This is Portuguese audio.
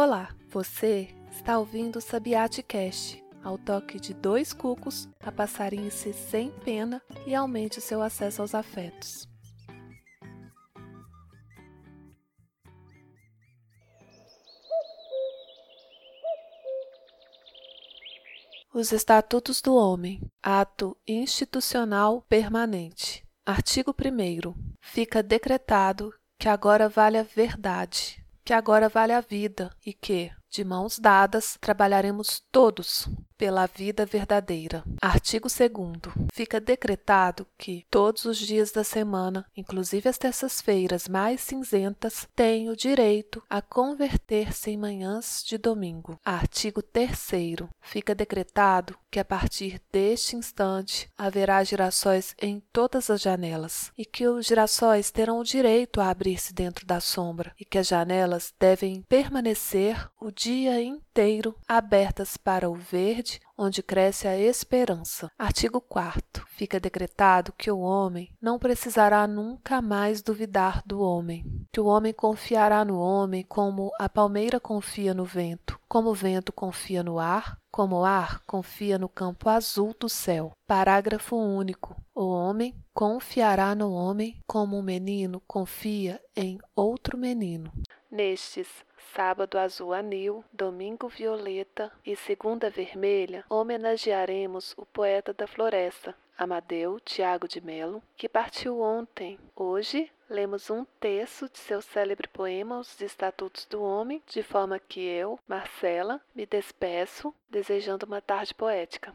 Olá, você está ouvindo o Sabiate Cast, ao toque de dois cucos, a passarinhe-se sem pena e aumente o seu acesso aos afetos. Os Estatutos do Homem, Ato Institucional Permanente. Artigo 1. Fica decretado que agora vale a verdade, que agora vale a vida e que, de mãos dadas, trabalharemos todos pela vida verdadeira. Artigo 2. Fica decretado que todos os dias da semana, inclusive as terças-feiras mais cinzentas, têm o direito a converter-se em manhãs de domingo. Artigo 3. Fica decretado que a partir deste instante haverá girassóis em todas as janelas e que os girassóis terão o direito a abrir-se dentro da sombra e que as janelas devem permanecer o dia inteiro abertas para o verde, onde cresce a esperança. Artigo 4. Fica decretado que o homem não precisará nunca mais duvidar do homem, que o homem confiará no homem como a palmeira confia no vento, como o vento confia no ar, como o ar confia no campo azul do céu. Parágrafo único. O homem confiará no homem como um menino confia em outro menino. Nestes sábado azul anil, domingo violeta e segunda vermelha, homenagearemos o poeta da floresta, Amadeu Tiago de Melo, que partiu ontem. Hoje lemos um terço de seu célebre poema Os Estatutos do Homem, de forma que eu, Marcela, me despeço, desejando uma tarde poética.